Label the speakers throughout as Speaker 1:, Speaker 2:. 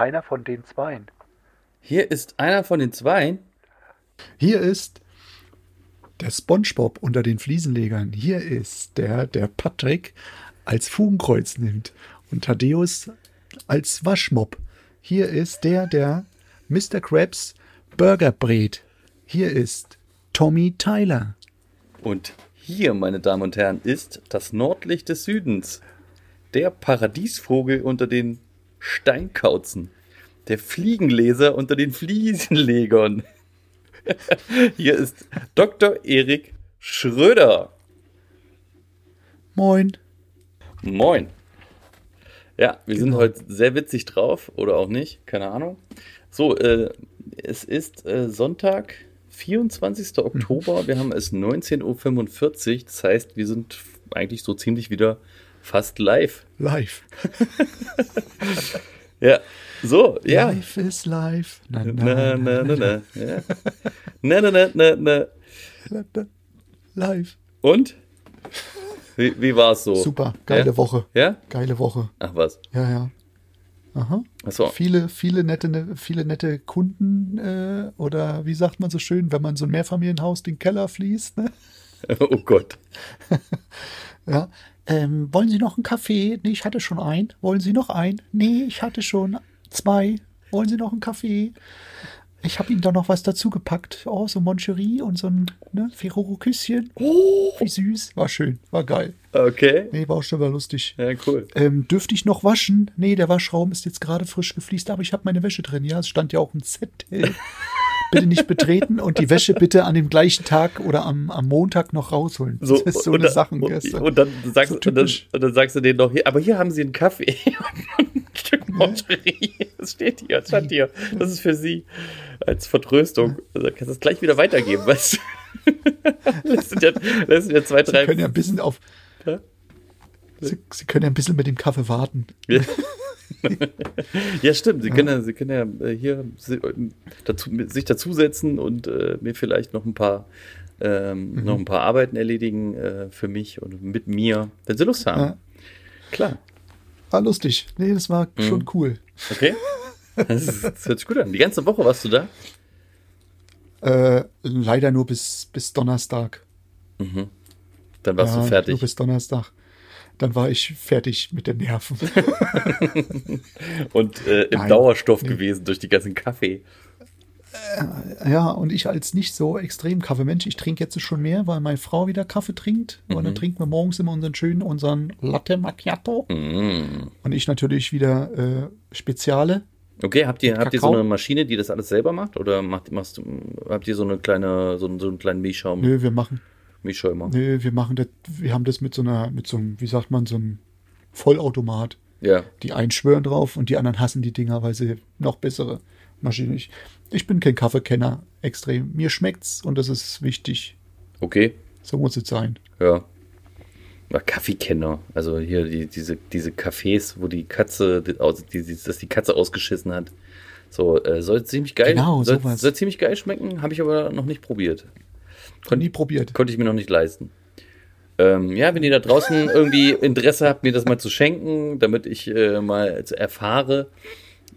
Speaker 1: einer von den Zweien.
Speaker 2: hier ist einer von den Zweien.
Speaker 3: Hier ist der SpongeBob unter den Fliesenlegern. Hier ist der, der Patrick als Fugenkreuz nimmt und Thaddeus als Waschmopp. Hier ist der, der Mr. Krabs Burger brät. Hier ist Tommy Tyler.
Speaker 2: Und hier, meine Damen und Herren, ist das Nordlicht des Südens. Der Paradiesvogel unter den Steinkauzen. Der Fliegenleser unter den Fliesenlegern. hier ist Dr. Erik Schröder.
Speaker 3: Moin.
Speaker 2: Moin. Ja, wir sind
Speaker 3: Genau.
Speaker 2: heute sehr witzig drauf oder auch nicht, keine Ahnung. So, äh, es ist äh, Sonntag, 24. Oktober. Wir haben es 19.45 Uhr. Das heißt, wir sind eigentlich so ziemlich wieder fast live.
Speaker 3: Live.
Speaker 2: Ja, so, ja.
Speaker 3: Life is life. Na,
Speaker 2: Na, na, na, na. Na, na, na, na, na.
Speaker 3: na, na. Live.
Speaker 2: Und? Wie, wie war es so?
Speaker 3: Super. Geile
Speaker 2: ja?
Speaker 3: Woche.
Speaker 2: Ja?
Speaker 3: Geile Woche.
Speaker 2: Ach was.
Speaker 3: Ja, ja. Aha.
Speaker 2: Achso.
Speaker 3: Viele, viele nette, ne, viele nette Kunden äh, oder wie sagt man so schön, wenn man so ein Mehrfamilienhaus den Keller fließt. Ne?
Speaker 2: Oh Gott.
Speaker 3: Ja. Ähm, wollen Sie noch einen Kaffee? Nee, ich hatte schon einen. Wollen Sie noch einen? Nee, ich hatte schon zwei. Wollen Sie noch einen Kaffee? Ich habe Ihnen da noch was dazu gepackt. Oh, so Moncherie und so ein ne, Ferrero-Küsschen. Oh, wie süß. War schön, war geil.
Speaker 2: Okay.
Speaker 3: Nee, war auch schon mal lustig.
Speaker 2: Ja, cool.
Speaker 3: Ähm, dürfte ich noch waschen? Nee, der Waschraum ist jetzt gerade frisch gefliest, aber ich habe meine Wäsche drin. Ja, es stand ja auch ein Zettel. bitte nicht betreten und die Wäsche bitte an dem gleichen Tag oder am, am Montag noch rausholen.
Speaker 2: So,
Speaker 3: das ist so
Speaker 2: und,
Speaker 3: eine Sache.
Speaker 2: und, und dann sagst,
Speaker 3: So
Speaker 2: und, dann, und dann sagst du denen noch, hier, aber hier haben sie einen Kaffee und ein Stück Moncherie. Das steht hier, das stand hier. Das ist für sie als Vertröstung. Also kannst du es gleich wieder weitergeben, weißt du? Das sind ja, das sind ja zwei,
Speaker 3: Sie
Speaker 2: drei.
Speaker 3: können ja ein bisschen auf.
Speaker 2: Ja?
Speaker 3: Sie, Sie können ja ein bisschen mit dem Kaffee warten.
Speaker 2: Ja. ja, stimmt. Sie können ja, Sie können ja äh, hier si- äh, dazu, sich dazusetzen und äh, mir vielleicht noch ein paar ähm,
Speaker 3: Mhm.
Speaker 2: noch ein paar Arbeiten erledigen äh, für mich und mit mir, wenn Sie Lust haben.
Speaker 3: Ja.
Speaker 2: Klar.
Speaker 3: War lustig. Nee, das war
Speaker 2: Mhm.
Speaker 3: schon cool.
Speaker 2: Okay. Das, ist, das hört sich gut an. Die ganze Woche warst du da?
Speaker 3: Äh, leider nur bis, bis Donnerstag.
Speaker 2: Dann warst
Speaker 3: Ja,
Speaker 2: du fertig.
Speaker 3: Nur bis Donnerstag. Dann war ich fertig mit den Nerven.
Speaker 2: und äh, im
Speaker 3: Nein.
Speaker 2: Dauerstoff
Speaker 3: Nee.
Speaker 2: gewesen durch die ganzen Kaffee.
Speaker 3: Ja, und ich als nicht so extrem Kaffeemensch, ich trinke jetzt schon mehr, weil meine Frau wieder Kaffee trinkt. Und
Speaker 2: Mhm.
Speaker 3: dann trinken wir morgens immer unseren schönen, unseren Latte Macchiato.
Speaker 2: Mm.
Speaker 3: Und ich natürlich wieder äh, Speziale.
Speaker 2: Okay, habt ihr, habt ihr so eine Maschine, die das alles selber macht? Oder macht, machst, habt ihr so eine kleine, so, so einen kleinen Milchschaum,
Speaker 3: Nö, wir machen,
Speaker 2: Milchschäumer?
Speaker 3: nö, wir machen das, wir haben das mit so einer, mit so einem, wie sagt man, so einem Vollautomat.
Speaker 2: Ja.
Speaker 3: Die einen schwören drauf und die anderen hassen die Dinger, weil sie noch bessere Maschinen. Ich, ich bin kein Kaffeekenner extrem. Mir schmeckt's und das ist wichtig.
Speaker 2: Okay.
Speaker 3: So muss es sein.
Speaker 2: Ja. Kaffeekenner. Also hier die, diese, diese Cafés, wo die Katze, die, die, dass die Katze ausgeschissen hat. So, äh, soll ziemlich geil.
Speaker 3: Genau,
Speaker 2: soll, soll ziemlich geil schmecken, habe ich aber noch nicht probiert.
Speaker 3: Kon nie probiert.
Speaker 2: Konnte ich mir noch nicht leisten. Ähm, ja, wenn ihr da draußen irgendwie Interesse habt, mir das mal zu schenken, damit ich äh, mal erfahre,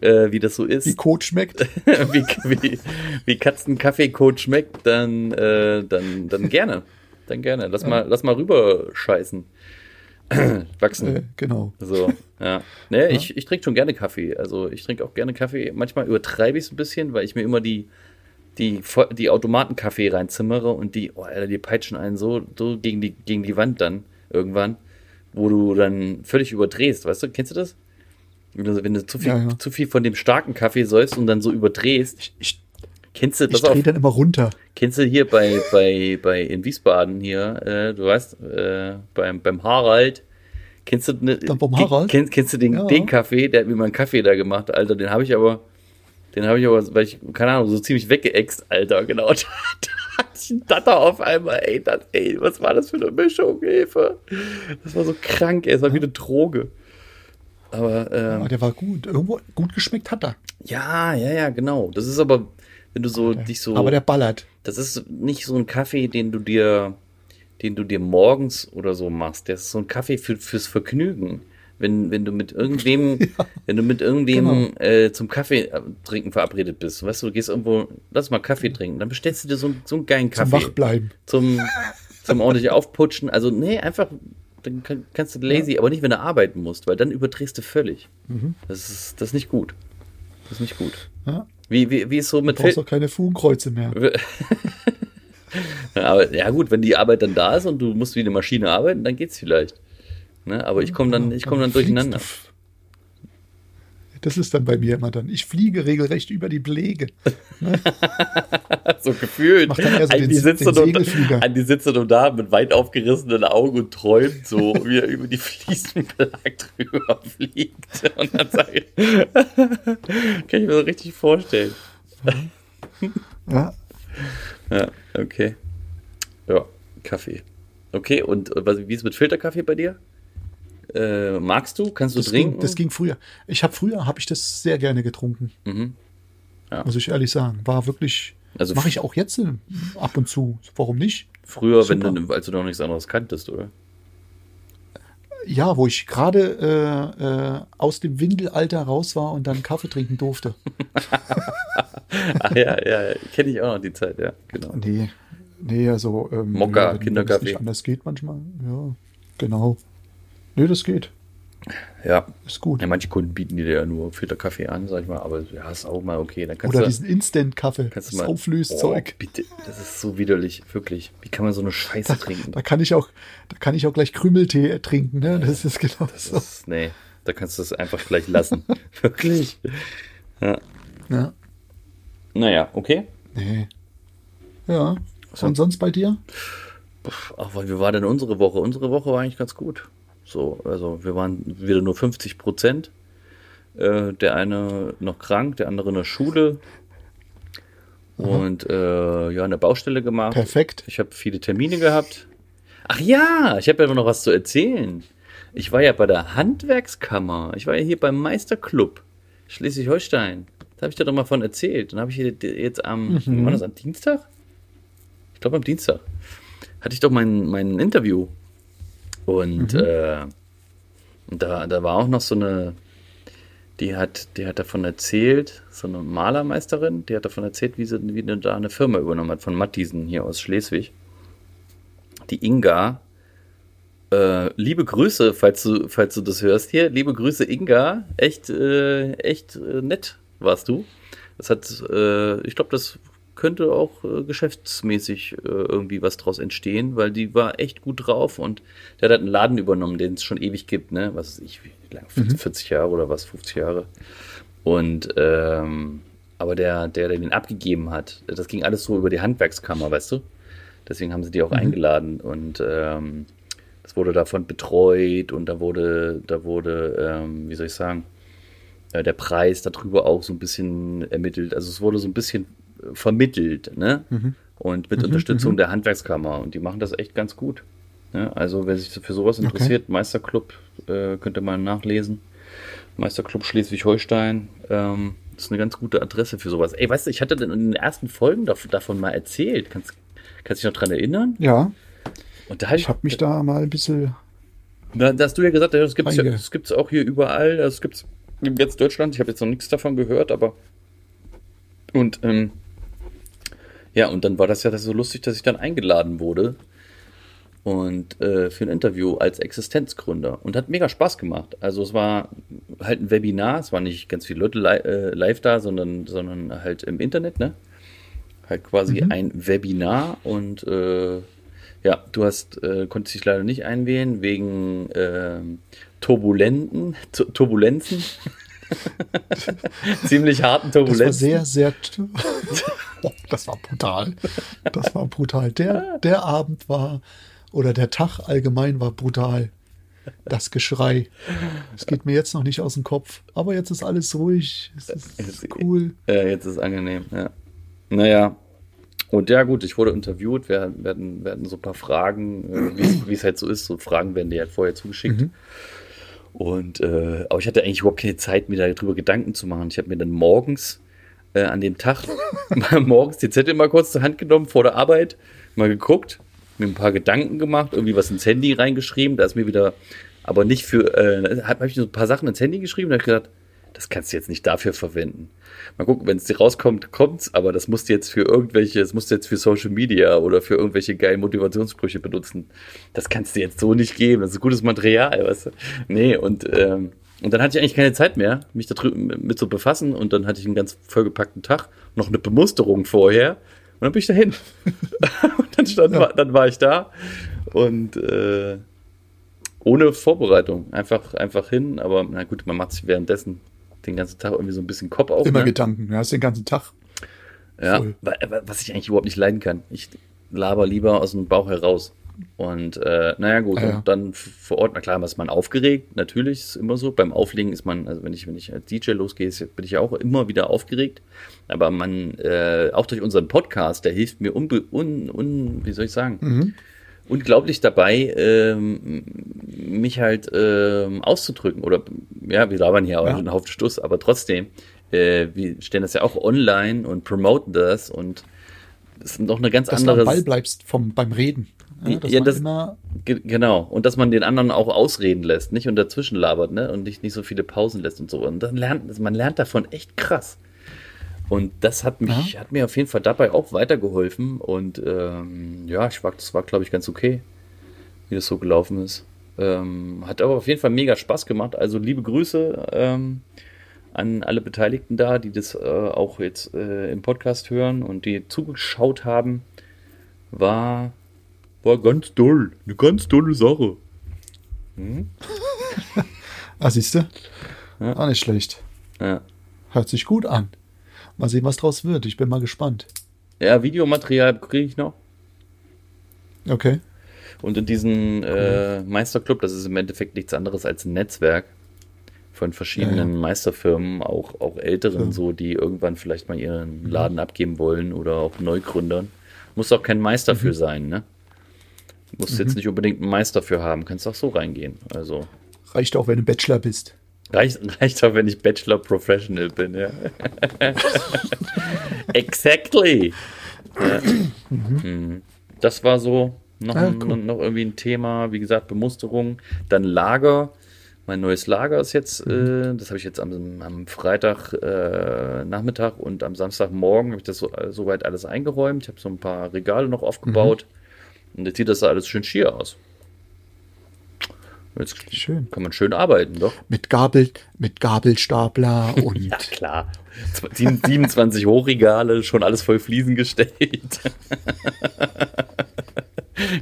Speaker 2: äh, wie das so ist,
Speaker 3: Wie Kot schmeckt.
Speaker 2: wie, wie, wie Katzenkaffeekot schmeckt, dann, äh, dann, dann gerne. Dann gerne. Lass mal, lass mal rüber scheißen. Wachsen.
Speaker 3: Äh, genau.
Speaker 2: So, ja. Ne, ich, ich trinke schon gerne Kaffee. Also ich trinke auch gerne Kaffee. Manchmal übertreibe ich es ein bisschen, weil ich mir immer die, die, die Automatenkaffee reinzimmere und die, oh, Alter, die peitschen einen so, so gegen, die, gegen die Wand dann irgendwann, wo du dann völlig überdrehst. Weißt du, kennst du das? Wenn du, zu, viel,
Speaker 3: Ja, ja.
Speaker 2: zu viel von dem starken Kaffee säufst und dann so überdrehst.
Speaker 3: Ich, ich,
Speaker 2: Kennst du
Speaker 3: ich
Speaker 2: das auch?
Speaker 3: drehe dann immer runter.
Speaker 2: Kennst du hier bei, bei, bei in Wiesbaden hier, äh, du weißt, äh, beim, beim Harald, kennst du ne,
Speaker 3: Dann beim Harald?
Speaker 2: Kennst, kennst du den,
Speaker 3: Ja.
Speaker 2: den Kaffee, der hat mir mal einen Kaffee da gemacht, Alter, den habe ich aber, den habe ich aber, weil ich, keine Ahnung, so ziemlich weggeext, Alter, genau. Da, hatte ich einen Datter auf einmal, ey, das, ey, was war das für eine Mischung, Hilfe. Das war so krank, ey, es war wie eine Droge. Aber, ähm,
Speaker 3: Aber der war gut. Irgendwo gut geschmeckt hat er.
Speaker 2: ja, ja, ja, genau. Das ist aber, wenn du so dich so.
Speaker 3: Aber der ballert.
Speaker 2: Das ist nicht so ein Kaffee, den du dir, den du dir morgens oder so machst. Das ist so ein Kaffee für, fürs Vergnügen. Wenn, wenn du mit irgendwem, ja, wenn du mit irgendwem genau. äh, zum Kaffee äh, trinken verabredet bist, weißt du, du gehst irgendwo, lass mal Kaffee trinken, dann bestellst du dir so, so einen geilen Kaffee.
Speaker 3: Zum Wachbleiben.
Speaker 2: Zum, zum ordentlich aufputschen. Also, nee, einfach, dann kann, kannst du lazy, ja. aber nicht, wenn du arbeiten musst, weil dann überdrehst du völlig. Mhm. Das, ist, das ist nicht gut. Das ist nicht gut. Ja. Wie, wie, wie ist so mit.
Speaker 3: Du brauchst auch keine Fugenkreuze mehr.
Speaker 2: aber ja, gut, wenn die Arbeit dann da ist und du musst wie eine Maschine arbeiten, dann geht's vielleicht. Ne? Aber ich komme dann, ich komm dann durcheinander.
Speaker 3: Das ist dann bei mir immer dann. Ich fliege regelrecht über die Belege.
Speaker 2: so gefühlt. Mach dann eher so den, die sitzt den An die sitzt du da mit weit aufgerissenen Augen und träumt so, wie er über die Fliesenbelag drüber fliegt. Und dann sage ich, kann ich mir so richtig vorstellen. Ja. Ja, okay. Ja, Kaffee. Okay, und wie ist es mit Filterkaffee bei dir? Äh, magst du? Kannst du
Speaker 3: das
Speaker 2: trinken?
Speaker 3: Ging, das ging früher. Ich habe früher habe ich das sehr gerne getrunken. Mhm. Ja. Muss ich ehrlich sagen. War wirklich. Also mache ich auch jetzt äh, ab und zu. Warum nicht?
Speaker 2: Früher, wenn du, als du noch nichts anderes kanntest, oder?
Speaker 3: Ja, wo ich gerade äh, äh, aus dem Windelalter raus war und dann Kaffee trinken durfte.
Speaker 2: Ach ja, ja, kenne ich auch noch die Zeit, ja, genau.
Speaker 3: Nee, nee, also ähm,
Speaker 2: Mokka, ja, Kinderkaffee.
Speaker 3: Anders geht manchmal, ja, genau. Nee, das geht.
Speaker 2: Ja. Ist gut. Ja, manche Kunden bieten dir ja nur Filterkaffee an, sag ich mal, aber ja, ist auch mal okay. Dann
Speaker 3: kannst Oder du, diesen Instant-Kaffee,
Speaker 2: das Auflöszeug. Oh, bitte, das ist so widerlich, wirklich. Wie kann man so eine Scheiße
Speaker 3: da,
Speaker 2: trinken?
Speaker 3: Da kann ich auch, da kann ich auch gleich Krümeltee trinken, ne? Das ist genau
Speaker 2: das so. Ist, nee, da kannst du es einfach gleich lassen. wirklich. Ja. ja. Naja, okay.
Speaker 3: Nee. Ja. So. Und sonst bei dir?
Speaker 2: Ach, wie war denn unsere Woche? Unsere Woche war eigentlich ganz gut. So, also wir waren wieder nur 50 Prozent. Äh, der eine noch krank, der andere in der Schule. Und äh, ja, eine Baustelle gemacht.
Speaker 3: Perfekt.
Speaker 2: Ich habe viele Termine gehabt. Ach ja, ich habe ja noch was zu erzählen. Ich war ja bei der Handwerkskammer. Ich war ja hier beim Meisterclub Schleswig-Holstein. Da habe ich dir doch mal von erzählt. Dann habe ich jetzt am, mhm. war das am Dienstag? Ich glaube am Dienstag. Hatte ich doch mein, mein Interview und mhm. äh, da, da war auch noch so eine, die hat, die hat davon erzählt, so eine Malermeisterin, die hat davon erzählt, wie sie, wie sie da eine Firma übernommen hat von Mattiesen hier aus Schleswig. Die Inga, äh, liebe Grüße, falls du, falls du das hörst hier, liebe Grüße Inga, echt, äh, echt äh, nett warst du. Das hat, äh, ich glaube, das könnte auch äh, geschäftsmäßig äh, irgendwie was draus entstehen, weil die war echt gut drauf und der hat halt einen Laden übernommen, den es schon ewig gibt, ne? Was weiß ich, wie lange? 40, mhm. 40 Jahre oder was, 50 Jahre. Und ähm, aber der, der, der den abgegeben hat, das ging alles so über die Handwerkskammer, weißt du? Deswegen haben sie die auch mhm. eingeladen und ähm, das wurde davon betreut und da wurde, da wurde, ähm, wie soll ich sagen, äh, der Preis darüber auch so ein bisschen ermittelt. Also es wurde so ein bisschen vermittelt, ne? Mhm. Und mit mhm, Unterstützung mhm. der Handwerkskammer. Und die machen das echt ganz gut. Ne? Also, wer sich für sowas interessiert, okay. Meisterclub, äh, könnt ihr mal nachlesen. Meisterclub Schleswig-Holstein. Ähm, das ist eine ganz gute Adresse für sowas. Ey, weißt du, ich hatte in den ersten Folgen davon, davon mal erzählt. Kannst, kannst du dich noch dran erinnern?
Speaker 3: Ja. Und da ich habe mich da mal ein bisschen.
Speaker 2: Da, da hast du ja gesagt, das gibt es ja, das gibt's auch hier überall. Das gibt es in ganz Deutschland. Ich habe jetzt noch nichts davon gehört, aber. Und ähm, ja, und dann war das ja so lustig, dass ich dann eingeladen wurde und äh, für ein Interview als Existenzgründer und hat mega Spaß gemacht. Also es war halt ein Webinar, es waren nicht ganz viele Leute li äh, live da, sondern, sondern halt im Internet, ne? Halt quasi mhm. ein Webinar und äh, ja, du hast, äh, konntest dich leider nicht einwählen wegen äh, Turbulenten, Turbulenzen. Ziemlich harten Turbulenzen. Das
Speaker 3: war sehr, sehr. das war brutal. Das war brutal. Der, der Abend war, oder der Tag allgemein war brutal. Das Geschrei. Es geht mir jetzt noch nicht aus dem Kopf. Aber jetzt ist alles ruhig. Es ist cool.
Speaker 2: Ja, jetzt ist es angenehm, ja. Naja. Und ja, gut, ich wurde interviewt. Wir werden, werden so ein paar Fragen, äh, wie es halt so ist. So Fragen werden dir halt vorher zugeschickt. Mhm. Und äh, aber ich hatte eigentlich überhaupt keine Zeit, mir darüber Gedanken zu machen. Ich habe mir dann morgens äh, an dem Tag mal morgens die Zettel mal kurz zur Hand genommen vor der Arbeit, mal geguckt, mir ein paar Gedanken gemacht, irgendwie was ins Handy reingeschrieben. Da ist mir wieder, aber nicht für, äh, habe ich so ein paar Sachen ins Handy geschrieben und habe gedacht, das kannst du jetzt nicht dafür verwenden. Mal gucken, wenn es dir rauskommt, kommt's, aber das musst du jetzt für irgendwelche, das musst du jetzt für Social Media oder für irgendwelche geilen Motivationssprüche benutzen. Das kannst du jetzt so nicht geben. Das ist gutes Material, weißt du? Nee, und, ähm, und dann hatte ich eigentlich keine Zeit mehr, mich da drüben mit zu befassen und dann hatte ich einen ganz vollgepackten Tag, noch eine Bemusterung vorher und dann bin ich dahin. und dann, stand, ja. dann war ich da und äh, ohne Vorbereitung. Einfach, einfach hin, aber na gut, man macht sich währenddessen den ganzen Tag irgendwie so ein bisschen Kopf auf.
Speaker 3: Immer ne? Gedanken, ja, hast den ganzen Tag.
Speaker 2: Ja, Voll. was ich eigentlich überhaupt nicht leiden kann. Ich laber lieber aus dem Bauch heraus. Und äh, naja, gut, ah, ja. und dann vor Ort, na klar, ist man aufgeregt, natürlich ist es immer so. Beim Auflegen ist man, also wenn ich, wenn ich als DJ losgehe, bin ich ja auch immer wieder aufgeregt. Aber man, äh, auch durch unseren Podcast, der hilft mir unbe un, un, wie soll ich sagen, mhm unglaublich dabei, ähm, mich halt ähm, auszudrücken. Oder ja, wir labern hier auch ja. einen Haufen Stuss, aber trotzdem, äh, wir stellen das ja auch online und promoten das und es ist noch eine ganz
Speaker 3: dass
Speaker 2: andere. Dass
Speaker 3: du am Ball bleibst vom, beim Reden.
Speaker 2: Ja, ja das, genau. Und dass man den anderen auch ausreden lässt, nicht und dazwischen labert, ne? Und nicht, nicht so viele Pausen lässt und so. Und dann lernt, man lernt davon echt krass. Und das hat mich, ja. hat mir auf jeden Fall dabei auch weitergeholfen. Und ähm, ja, ich war, das war, glaube ich, ganz okay, wie das so gelaufen ist. Ähm, hat aber auf jeden Fall mega Spaß gemacht. Also liebe Grüße ähm, an alle Beteiligten da, die das äh, auch jetzt äh, im Podcast hören und die zugeschaut haben. War, war ganz toll. Eine ganz tolle Sache.
Speaker 3: Hm? ah, siehst du? Ja. Auch nicht schlecht. Ja. Hört sich gut an. Mal sehen, was draus wird. Ich bin mal gespannt.
Speaker 2: Ja, Videomaterial kriege ich noch.
Speaker 3: Okay.
Speaker 2: Und in diesem äh, Meisterclub, das ist im Endeffekt nichts anderes als ein Netzwerk von verschiedenen ja, ja. Meisterfirmen, auch, auch älteren, ja. so, die irgendwann vielleicht mal ihren Laden abgeben wollen oder auch Neugründern. Muss auch kein Meister mhm. für sein, ne? Musst mhm. jetzt nicht unbedingt einen Meister für haben, kannst auch so reingehen. Also.
Speaker 3: Reicht auch, wenn du Bachelor bist.
Speaker 2: Reicht, reicht auch, wenn ich Bachelor Professional bin, ja. exactly. Ja. Mhm. Das war so noch, ah, cool. noch irgendwie ein Thema. Wie gesagt, Bemusterung. Dann Lager. Mein neues Lager ist jetzt, mhm. äh, das habe ich jetzt am, am Freitag äh, Nachmittag und am Samstagmorgen habe ich das so, äh, soweit alles eingeräumt. Ich habe so ein paar Regale noch aufgebaut. Mhm. Und jetzt sieht das alles schön schier aus. Jetzt schön. kann man schön arbeiten, doch.
Speaker 3: Mit Gabel, mit Gabelstapler und.
Speaker 2: ja, klar. 27 Hochregale, schon alles voll Fliesen gestellt.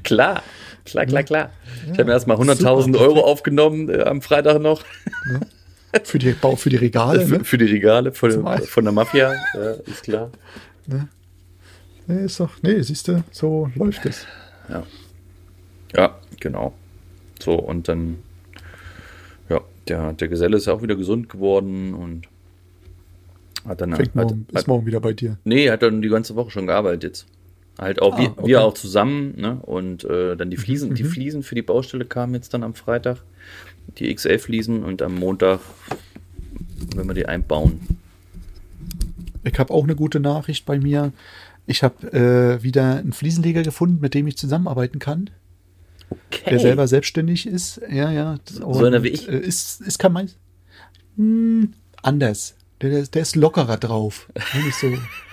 Speaker 2: klar, klar, klar, klar. Ja, ich habe mir erstmal 100.000 Euro aufgenommen äh, am Freitag noch.
Speaker 3: Ja. Für, die, für die Regale,
Speaker 2: ne? Für die Regale von, von der Mafia, ja, ist klar.
Speaker 3: Ne? Nee, ist doch, nee, siehst du, so läuft es.
Speaker 2: Ja. Ja, genau. So, und dann, ja, der, der Geselle ist ja auch wieder gesund geworden und hat dann.
Speaker 3: Fängt morgen, hat, ist morgen wieder bei dir?
Speaker 2: Nee, hat dann die ganze Woche schon gearbeitet jetzt. Halt auch ah, wir, okay. wir auch zusammen, ne? Und äh, dann die mhm, Fliesen, mhm. die Fliesen für die Baustelle kamen jetzt dann am Freitag. Die XL-Fliesen und am Montag, wenn wir die einbauen.
Speaker 3: Ich habe auch eine gute Nachricht bei mir. Ich habe äh, wieder einen Fliesenleger gefunden, mit dem ich zusammenarbeiten kann. Okay. Der selber selbstständig ist. Ja, ja.
Speaker 2: Und, so einer wie ich?
Speaker 3: Äh, ist, ist kein Mais. Hm, anders. Der, der, der, ist lockerer drauf. Nicht so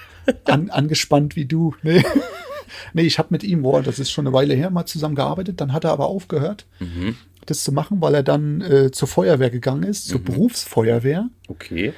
Speaker 3: an, angespannt wie du. Nee. nee, ich habe mit ihm, boah, das ist schon eine Weile her, mal zusammen gearbeitet. Dann hat er aber aufgehört, mhm. das zu machen, weil er dann äh, zur Feuerwehr gegangen ist, zur mhm. Berufsfeuerwehr.
Speaker 2: Okay.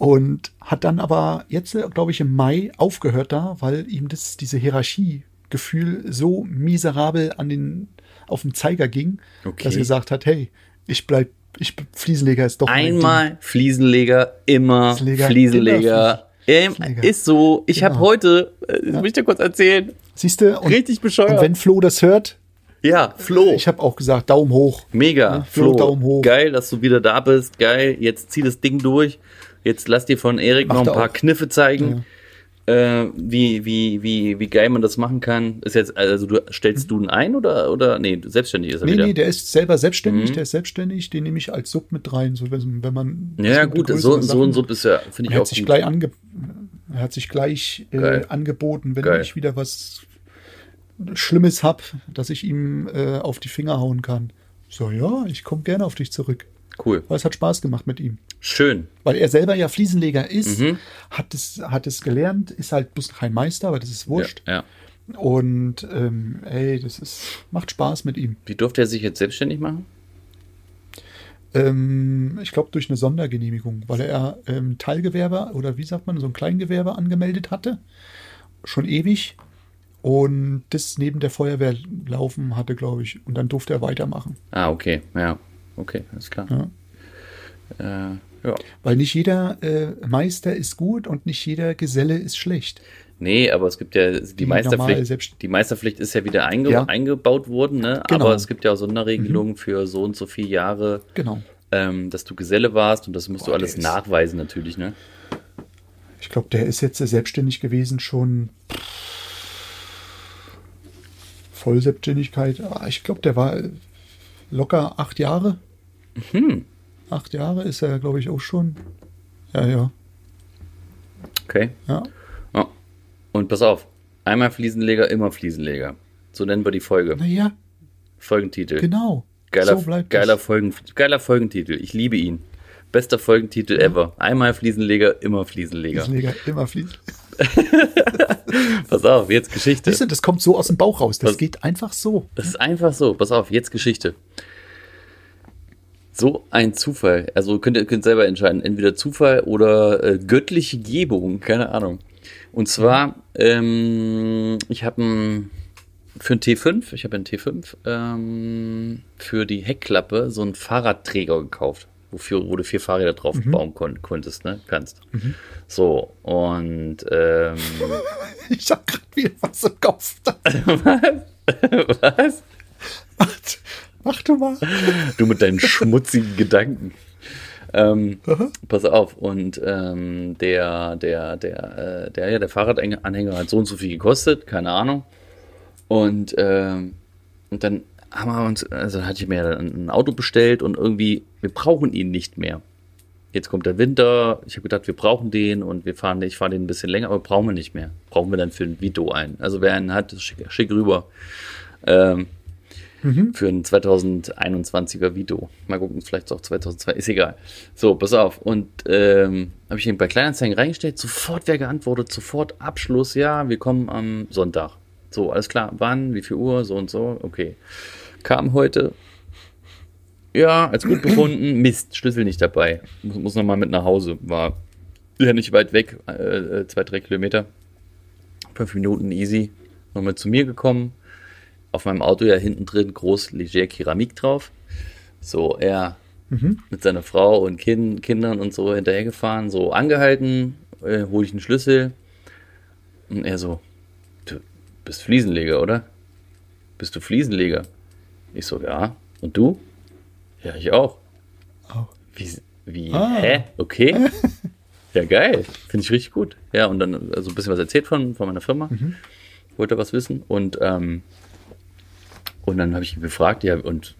Speaker 3: Und hat dann aber jetzt, glaube ich, im Mai aufgehört da, weil ihm das, diese Hierarchiegefühl so miserabel an den auf den Zeiger ging, okay. dass er gesagt hat, hey, ich bleib, ich Fliesenleger ist doch
Speaker 2: einmal Fliesenleger, immer Fliesenleger. Fliesenleger. Ähm, ist so. Ich genau. habe heute, äh, ja. will ich dir kurz erzählen.
Speaker 3: Siehst du?
Speaker 2: Richtig bescheuert. Und
Speaker 3: wenn Flo das hört,
Speaker 2: ja, Flo.
Speaker 3: Ich habe auch gesagt, Daumen hoch.
Speaker 2: Mega. Ja, Flo, Flo, Daumen hoch. Geil, dass du wieder da bist. Geil, jetzt zieh das Ding durch. Jetzt lass dir von Erik noch ein paar auch. Kniffe zeigen. äh, wie, wie, wie, wie geil man das machen kann. Ist jetzt, also du stellst du ihn ein oder, oder nee, selbstständig ist er
Speaker 3: Nee,
Speaker 2: wieder.
Speaker 3: nee, der ist selber selbstständig,
Speaker 2: Mhm.
Speaker 3: der ist selbstständig, den nehme ich als Sub mit rein, so wenn, wenn man.
Speaker 2: ja, gut, so, so ein Sub ist ja, finde
Speaker 3: Er
Speaker 2: ich
Speaker 3: hat
Speaker 2: auch
Speaker 3: sich
Speaker 2: gut.
Speaker 3: gleich ange er hat sich gleich äh, angeboten, wenn
Speaker 2: Geil.
Speaker 3: ich wieder was Schlimmes hab, dass ich ihm äh, auf die Finger hauen kann. So, ja, ich komme gerne auf dich zurück.
Speaker 2: Cool.
Speaker 3: Weil es hat Spaß gemacht mit ihm.
Speaker 2: Schön.
Speaker 3: Weil er selber ja Fliesenleger ist,
Speaker 2: Mhm.
Speaker 3: hat, es, hat es gelernt, ist halt bloß kein Meister, aber das ist wurscht.
Speaker 2: Ja, ja.
Speaker 3: Und ähm, ey, das ist, macht Spaß mit ihm.
Speaker 2: Wie durfte er sich jetzt selbstständig machen?
Speaker 3: Ähm, ich glaube durch eine Sondergenehmigung, weil er ähm, Teilgewerbe oder wie sagt man, so ein Kleingewerbe angemeldet hatte. Schon ewig. Und das neben der Feuerwehr laufen hatte, glaube ich. Und dann durfte er weitermachen.
Speaker 2: Ah, okay, ja. Okay, alles klar.
Speaker 3: Ja.
Speaker 2: Äh, ja.
Speaker 3: Weil nicht jeder äh, Meister ist gut und nicht jeder Geselle ist schlecht.
Speaker 2: Nee, aber es gibt ja die,
Speaker 3: Die
Speaker 2: Meisterpflicht. Die Meisterpflicht ist ja wieder einge
Speaker 3: Ja.
Speaker 2: eingebaut worden, ne?
Speaker 3: Genau.
Speaker 2: Aber es gibt ja auch Sonderregelungen für so und so viele Jahre,
Speaker 3: Genau.
Speaker 2: ähm, dass du Geselle warst und das musst du
Speaker 3: Boah,
Speaker 2: alles
Speaker 3: der ist-
Speaker 2: nachweisen natürlich, ne?
Speaker 3: Ich glaube, der ist jetzt selbstständig gewesen schon. Vollselbstständigkeit. Ah, Ich glaube, der war locker acht Jahre.
Speaker 2: Hm.
Speaker 3: Acht Jahre ist er, glaube ich, auch schon. Ja, ja.
Speaker 2: Okay.
Speaker 3: Ja.
Speaker 2: Ja. Und pass auf, einmal Fliesenleger, immer Fliesenleger. So nennen wir die Folge.
Speaker 3: Naja,
Speaker 2: Folgentitel.
Speaker 3: genau.
Speaker 2: Geiler,
Speaker 3: so bleibt
Speaker 2: geiler. Folgen, geiler Folgentitel. Ich liebe ihn. Bester Folgentitel ever. Einmal Fliesenleger, immer Fliesenleger.
Speaker 3: Fliesenleger, immer Fliesen.
Speaker 2: Pass auf, jetzt Geschichte.
Speaker 3: Siehst du, das kommt so aus dem Bauch raus. Das
Speaker 2: Was-
Speaker 3: geht einfach so.
Speaker 2: Das ist einfach so. Pass auf, jetzt Geschichte. So ein Zufall. Also könnt ihr könnt selber entscheiden. Entweder Zufall oder äh, göttliche Gebung. Keine Ahnung. Und zwar, ähm, ich habe ein für ein T5, ich habe einen T5, ähm, für die Heckklappe so einen Fahrradträger gekauft, wofür, wo du vier Fahrräder drauf bauen kon konntest, ne? Kannst. So, und ähm,
Speaker 3: Ich hab grad wieder was im Kopf.
Speaker 2: was?
Speaker 3: Mach, mach du mal.
Speaker 2: Du mit deinen schmutzigen Gedanken. Ähm, pass auf, und ähm, der, der, der, äh, der, ja, der Fahrradanhänger hat so und so viel gekostet, keine Ahnung. Und, ähm, und dann haben wir uns, also hatte ich mir ein, Auto bestellt und irgendwie, wir brauchen ihn nicht mehr. Jetzt kommt der Winter, ich habe gedacht, wir brauchen den und wir fahren, ich fahre den ein bisschen länger, aber brauchen wir nicht mehr. Brauchen wir dann für ein Vito ein. Also wer einen hat, schick, schick rüber. Ähm, für einen 2021er Vito. Mal gucken, vielleicht auch 2002, ist egal. So, pass auf. Und ähm, habe ich ihn bei Kleinanzeigen reingestellt, sofort wer geantwortet, sofort Abschluss, ja, wir kommen am Sonntag. So, alles klar, wann, wie viel Uhr, so und so, okay. Kam heute, ja, als gut befunden, Mist, Schlüssel nicht dabei. Muss, muss nochmal mit nach Hause. War ja nicht weit weg, äh, äh, zwei, drei Kilometer. Fünf Minuten easy. Nochmal zu mir gekommen. Auf meinem Auto ja hinten drin groß leger Keramik drauf. So, er mit seiner Frau und kind, Kindern und so hinterhergefahren, so angehalten, äh, hole ich einen Schlüssel. Und er so, du bist Fliesenleger, oder? Bist du Fliesenleger? Ich so, ja. Und du? Ja, ich auch.
Speaker 3: Auch.
Speaker 2: Wie, wie
Speaker 3: Ah.
Speaker 2: hä? Okay. Ja, geil. Finde ich richtig gut. Ja, und dann also ein bisschen was erzählt von, von meiner Firma. Wollte was wissen. Und, ähm, und dann habe ich ihn gefragt, ja, und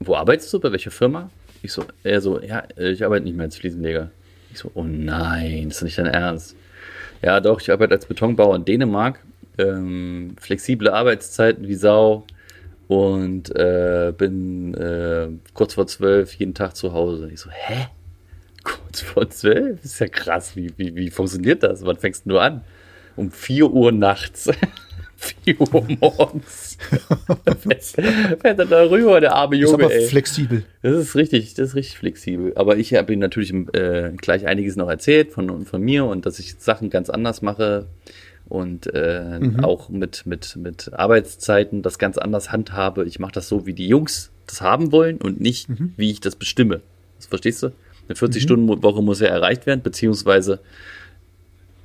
Speaker 2: wo arbeitest du? Bei welcher Firma? Ich so, er so, ja, ich arbeite nicht mehr als Fliesenleger. Ich so, oh nein, das ist nicht dein Ernst. Ja, doch, ich arbeite als Betonbauer in Dänemark. Ähm, flexible Arbeitszeiten wie Sau und äh, bin äh, kurz vor zwölf jeden Tag zu Hause. Ich so, hä? Kurz vor zwölf? Ist ja krass. Wie, wie, wie funktioniert das? Wann fängst du an? Um 4 Uhr nachts. 4 Uhr morgens. Fährt er da rüber, der arme
Speaker 3: Ist
Speaker 2: Junge,
Speaker 3: aber
Speaker 2: ey.
Speaker 3: flexibel.
Speaker 2: Das ist richtig, das ist richtig flexibel. Aber ich habe ihm natürlich äh, gleich einiges noch erzählt von, von mir und dass ich Sachen ganz anders mache und äh, auch mit, mit, mit Arbeitszeiten das ganz anders handhabe. Ich mache das so, wie die Jungs das haben wollen und nicht, wie ich das bestimme. Das verstehst du? Eine 40-Stunden-Woche muss ja erreicht werden, beziehungsweise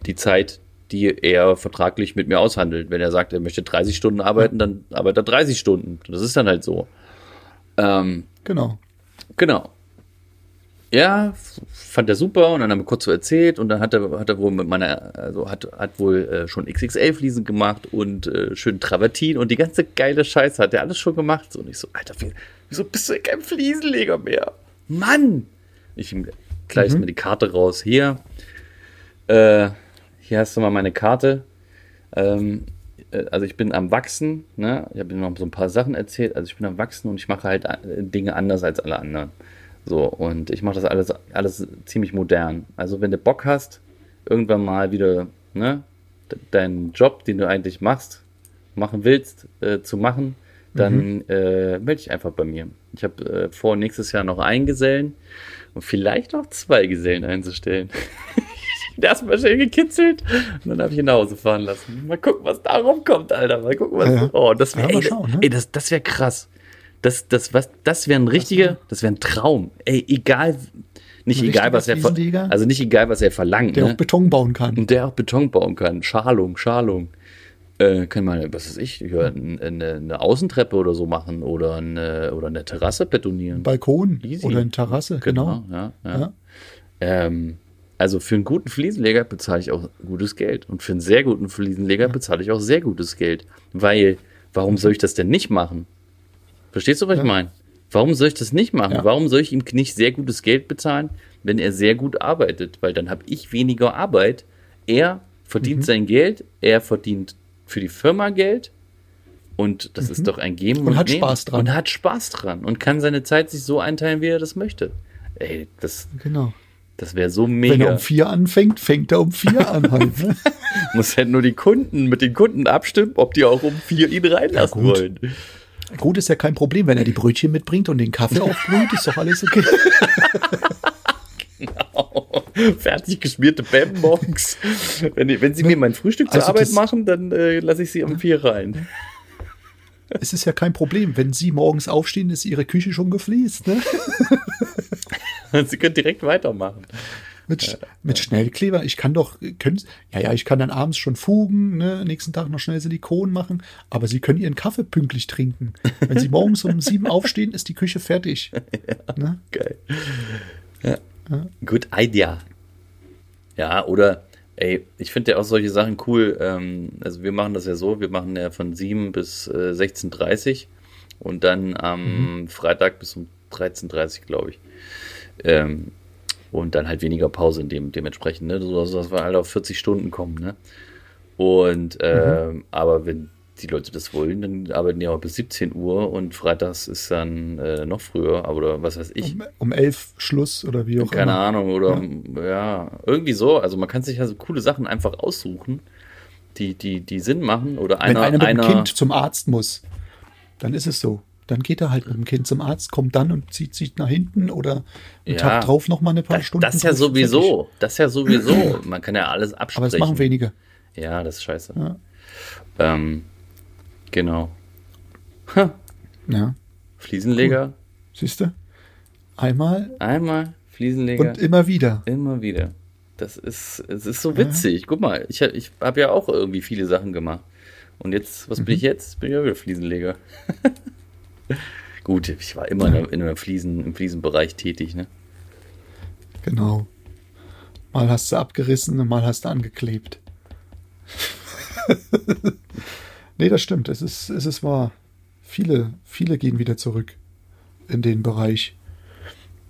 Speaker 2: die Zeit, die er vertraglich mit mir aushandelt. Wenn er sagt, er möchte 30 Stunden arbeiten, dann arbeitet er 30 Stunden. Das ist dann halt so. Ähm,
Speaker 3: Genau.
Speaker 2: Genau. Ja, fand er super und dann haben wir kurz so erzählt und dann hat er, hat er wohl mit meiner, also hat, hat wohl äh, schon XXL-Fliesen gemacht und äh, schön Travertin und die ganze geile Scheiße hat er alles schon gemacht. So, und ich so, Alter, wieso bist du kein Fliesenleger mehr? Mann! Ich gleich mhm. mir die Karte raus. Hier, äh, hier hast du mal meine Karte. Ähm, äh, also ich bin am Wachsen, ne? Ich habe noch so ein paar Sachen erzählt. Also ich bin am Wachsen und ich mache halt äh, Dinge anders als alle anderen. So, und ich mache das alles, alles ziemlich modern. Also wenn du Bock hast, irgendwann mal wieder, ne, deinen Job, den du eigentlich machst, machen willst, äh, zu machen, dann mhm. äh, melde dich einfach bei mir. Ich habe äh, vor, nächstes Jahr noch einen Gesellen und vielleicht noch zwei Gesellen einzustellen. erstmal schnell gekitzelt und dann habe ich ihn nach Hause fahren lassen. Mal gucken, was da rumkommt, Alter. Mal gucken, was. Ja. Oh, das wäre ja, ne? ey, das, das wäre krass. Das, das, was, das wäre ein richtiger, das wäre ein Traum. Ey, egal, nicht egal, was er, also nicht egal, was er verlangt.
Speaker 3: Der ne? auch Beton bauen kann.
Speaker 2: Und der auch Beton bauen kann. Schalung, Schalung. Äh, kann man, was weiß ich, eine, eine, Außentreppe oder so machen oder eine, oder eine Terrasse betonieren.
Speaker 3: Balkon Easy. oder eine Terrasse, genau.
Speaker 2: genau. Ja. ja. Ähm, also für einen guten Fliesenleger bezahle ich auch gutes Geld. Und für einen sehr guten Fliesenleger bezahle ich auch sehr gutes Geld. Weil, warum soll ich das denn nicht machen? Verstehst du, was ja. ich meine? Warum soll ich das nicht machen? Ja. Warum soll ich ihm nicht sehr gutes Geld bezahlen, wenn er sehr gut arbeitet? Weil dann habe ich weniger Arbeit. Er verdient mhm. sein Geld, er verdient für die Firma Geld. Und das mhm. ist doch ein Geben
Speaker 3: und, und hat Nehmen. Spaß dran.
Speaker 2: Und hat Spaß dran und kann seine Zeit sich so einteilen, wie er das möchte. Ey, das.
Speaker 3: Genau.
Speaker 2: Das wäre so mega.
Speaker 3: Wenn er um vier anfängt, fängt er um vier an halt. Ne?
Speaker 2: Muss halt nur die Kunden mit den Kunden abstimmen, ob die auch um vier ihn reinlassen ja, wollen.
Speaker 3: Gut ist ja kein Problem, wenn er die Brötchen mitbringt und den Kaffee aufbrüht, ist doch alles okay.
Speaker 2: genau. Fertig geschmierte Bambons. Wenn, wenn sie mir mein Frühstück zur also Arbeit machen, dann äh, lasse ich sie um vier rein.
Speaker 3: Es ist ja kein Problem. Wenn Sie morgens aufstehen, ist Ihre Küche schon gefliest. Ne?
Speaker 2: Sie können direkt weitermachen.
Speaker 3: Mit, mit Schnellkleber. Ich kann doch, können, ja, ja, ich kann dann abends schon fugen, ne, nächsten Tag noch schnell Silikon machen, aber Sie können Ihren Kaffee pünktlich trinken. Wenn Sie morgens um sieben aufstehen, ist die Küche fertig.
Speaker 2: Ja, ne? Geil. Ja. ja. Good idea. Ja, oder, ey, ich finde ja auch solche Sachen cool. Ähm, also wir machen das ja so, wir machen ja von 7 bis äh, 16.30 und dann am mhm. Freitag bis um 13.30 glaube ich. Ähm, und dann halt weniger Pause in dem, dementsprechend, ne? So, dass wir halt auf 40 Stunden kommen, ne? Und, äh, mhm. aber wenn die Leute das wollen, dann arbeiten die auch bis 17 Uhr und freitags ist dann äh, noch früher, oder was weiß ich.
Speaker 3: Um, um 11 Schluss oder wie auch
Speaker 2: Keine immer. Ahnung, oder ja. ja. irgendwie so. Also man kann sich also coole Sachen einfach aussuchen, die, die, die Sinn machen. Oder einer,
Speaker 3: Wenn einer mit
Speaker 2: einer,
Speaker 3: Kind zum Arzt muss, dann ist es so. Dann geht er halt mit dem Kind zum Arzt, kommt dann und zieht sich nach hinten oder einen ja, Tag drauf noch mal eine paar
Speaker 2: das,
Speaker 3: Stunden.
Speaker 2: Das ist ja sowieso. Fertig. Das ist ja sowieso. Man kann ja alles absprechen. Aber
Speaker 3: es machen wenige.
Speaker 2: Ja, das ist scheiße. Ja. Ähm, genau. Ha.
Speaker 3: Ja.
Speaker 2: Fliesenleger. Cool.
Speaker 3: Siehst du? Einmal.
Speaker 2: Einmal Fliesenleger.
Speaker 3: Und immer wieder.
Speaker 2: Immer wieder. Das ist, es ist so witzig. Ja. Guck mal, ich, ich habe ja auch irgendwie viele Sachen gemacht. Und jetzt, was mhm. bin ich jetzt? Bin ich auch wieder Fliesenleger. Gut, ich war immer ja. in, einem Fliesen, im Fliesenbereich tätig, ne?
Speaker 3: Genau. Mal hast du abgerissen und mal hast du angeklebt. nee, das stimmt. Es ist, es ist wahr. Viele, viele gehen wieder zurück in den Bereich.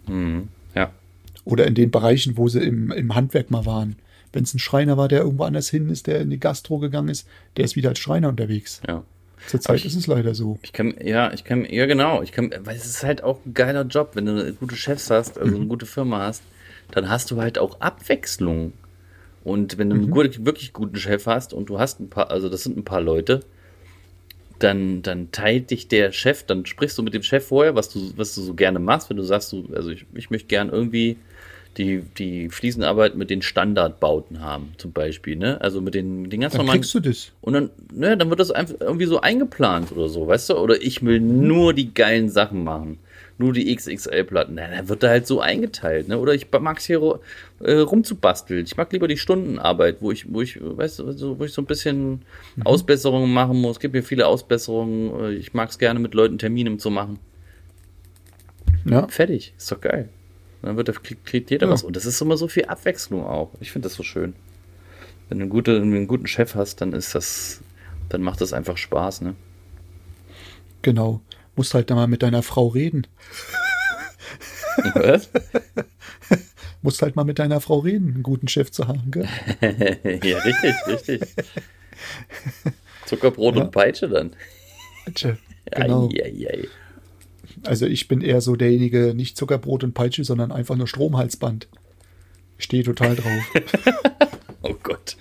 Speaker 2: Mhm, ja.
Speaker 3: Oder in den Bereichen, wo sie im, im Handwerk mal waren. Wenn es ein Schreiner war, der irgendwo anders hin ist, der in die Gastro gegangen ist, der ist wieder als Schreiner unterwegs.
Speaker 2: Ja.
Speaker 3: Zurzeit ist es leider so.
Speaker 2: Ich kann, ja, ich kann, ja genau, ich kann, weil es ist halt auch ein geiler Job, wenn du gute Chefs hast, also eine mhm. gute Firma hast, dann hast du halt auch Abwechslung. Und wenn du einen mhm. gut, wirklich guten Chef hast und du hast ein paar, also das sind ein paar Leute, dann, dann teilt dich der Chef, dann sprichst du mit dem Chef vorher, was du, was du so gerne machst, wenn du sagst, du, also ich, ich möchte gern irgendwie die, die Fliesenarbeit mit den Standardbauten haben, zum Beispiel, ne? Also mit den, den ganz
Speaker 3: dann
Speaker 2: normalen.
Speaker 3: Kriegst du das?
Speaker 2: Und dann, ne, dann wird das einfach irgendwie so eingeplant oder so, weißt du? Oder ich will nur die geilen Sachen machen. Nur die XXL-Platten. Na, dann wird da halt so eingeteilt, ne? Oder ich mag es hier äh, rumzubasteln. Ich mag lieber die Stundenarbeit, wo ich, wo ich, weißt du, wo ich so ein bisschen mhm. Ausbesserungen machen muss. Es gibt mir viele Ausbesserungen. Ich mag es gerne mit Leuten Termine zu machen. Ja. Fertig. Ist doch geil. Und dann wird, kriegt jeder ja. was. Und das ist immer so viel Abwechslung auch. Ich finde das so schön. Wenn du einen, gute, einen guten Chef hast, dann ist das, dann macht das einfach Spaß, ne?
Speaker 3: Genau. Musst halt da mal mit deiner Frau reden.
Speaker 2: Was?
Speaker 3: Musst halt mal mit deiner Frau reden, einen guten Chef zu haben, gell?
Speaker 2: ja, richtig, richtig. Zuckerbrot ja. und Peitsche dann.
Speaker 3: Peitsche, genau. Ei, ei, ei. Also ich bin eher so derjenige, nicht Zuckerbrot und Peitsche, sondern einfach nur Stromhalsband. Stehe total drauf.
Speaker 2: oh Gott.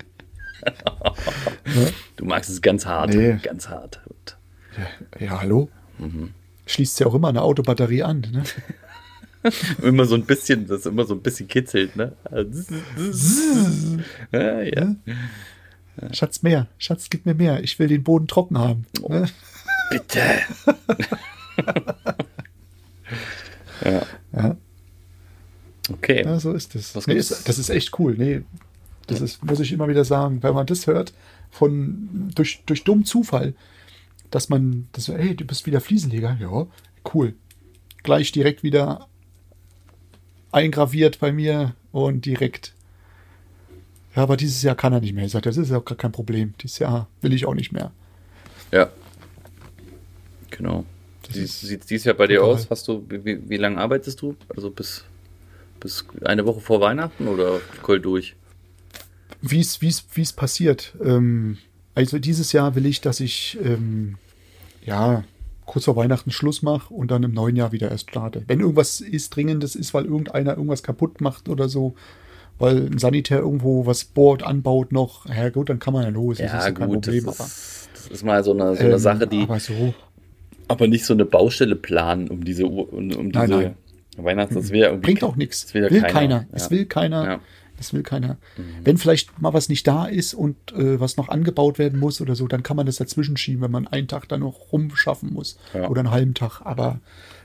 Speaker 2: Du magst es ganz hart. Nee. Ganz hart.
Speaker 3: Ja, ja hallo? Mhm. Schließt ja auch immer eine Autobatterie an, ne?
Speaker 2: immer so ein bisschen, das immer so ein bisschen kitzelt, ne?
Speaker 3: ja, ja. Schatz, mehr. Schatz, gib mir mehr. Ich will den Boden trocken haben. Oh, ne?
Speaker 2: Bitte. ja.
Speaker 3: ja.
Speaker 2: Okay.
Speaker 3: Ja, so ist es. Nee, ist, das ist echt cool. Nee, das ist, muss ich immer wieder sagen, wenn man das hört, von durch, durch dummen Zufall, dass man, das, hey, du bist wieder Fliesenleger, ja, cool. Gleich direkt wieder eingraviert bei mir und direkt. Ja, aber dieses Jahr kann er nicht mehr. Er sagt, das ist ja auch gar kein Problem. Dieses Jahr will ich auch nicht mehr.
Speaker 2: Ja. Genau. Wie sieht dies Jahr bei dir aus? Hast du, wie, wie lange arbeitest du? Also bis, bis eine Woche vor Weihnachten oder voll durch?
Speaker 3: Wie es passiert. Ähm, also dieses Jahr will ich, dass ich ähm, ja kurz vor Weihnachten Schluss mache und dann im neuen Jahr wieder erst starte. Wenn irgendwas ist dringendes ist, weil irgendeiner irgendwas kaputt macht oder so, weil ein Sanitär irgendwo was bohrt, anbaut noch, ja gut, dann kann man ja los.
Speaker 2: Ja, das ist ja kein gut, Problem. Das ist, das ist mal so eine, so eine ähm, Sache, die. Aber so aber nicht so eine Baustelle planen um diese Uhr, um, um diese nein, nein. Weihnachts. Das
Speaker 3: will Bringt auch nichts. Will, will keiner. Es will keiner. Es will keiner. Mhm. Wenn vielleicht mal was nicht da ist und äh, was noch angebaut werden muss oder so, dann kann man das dazwischen schieben, wenn man einen Tag da noch rumschaffen muss. Ja. Oder einen halben Tag. Aber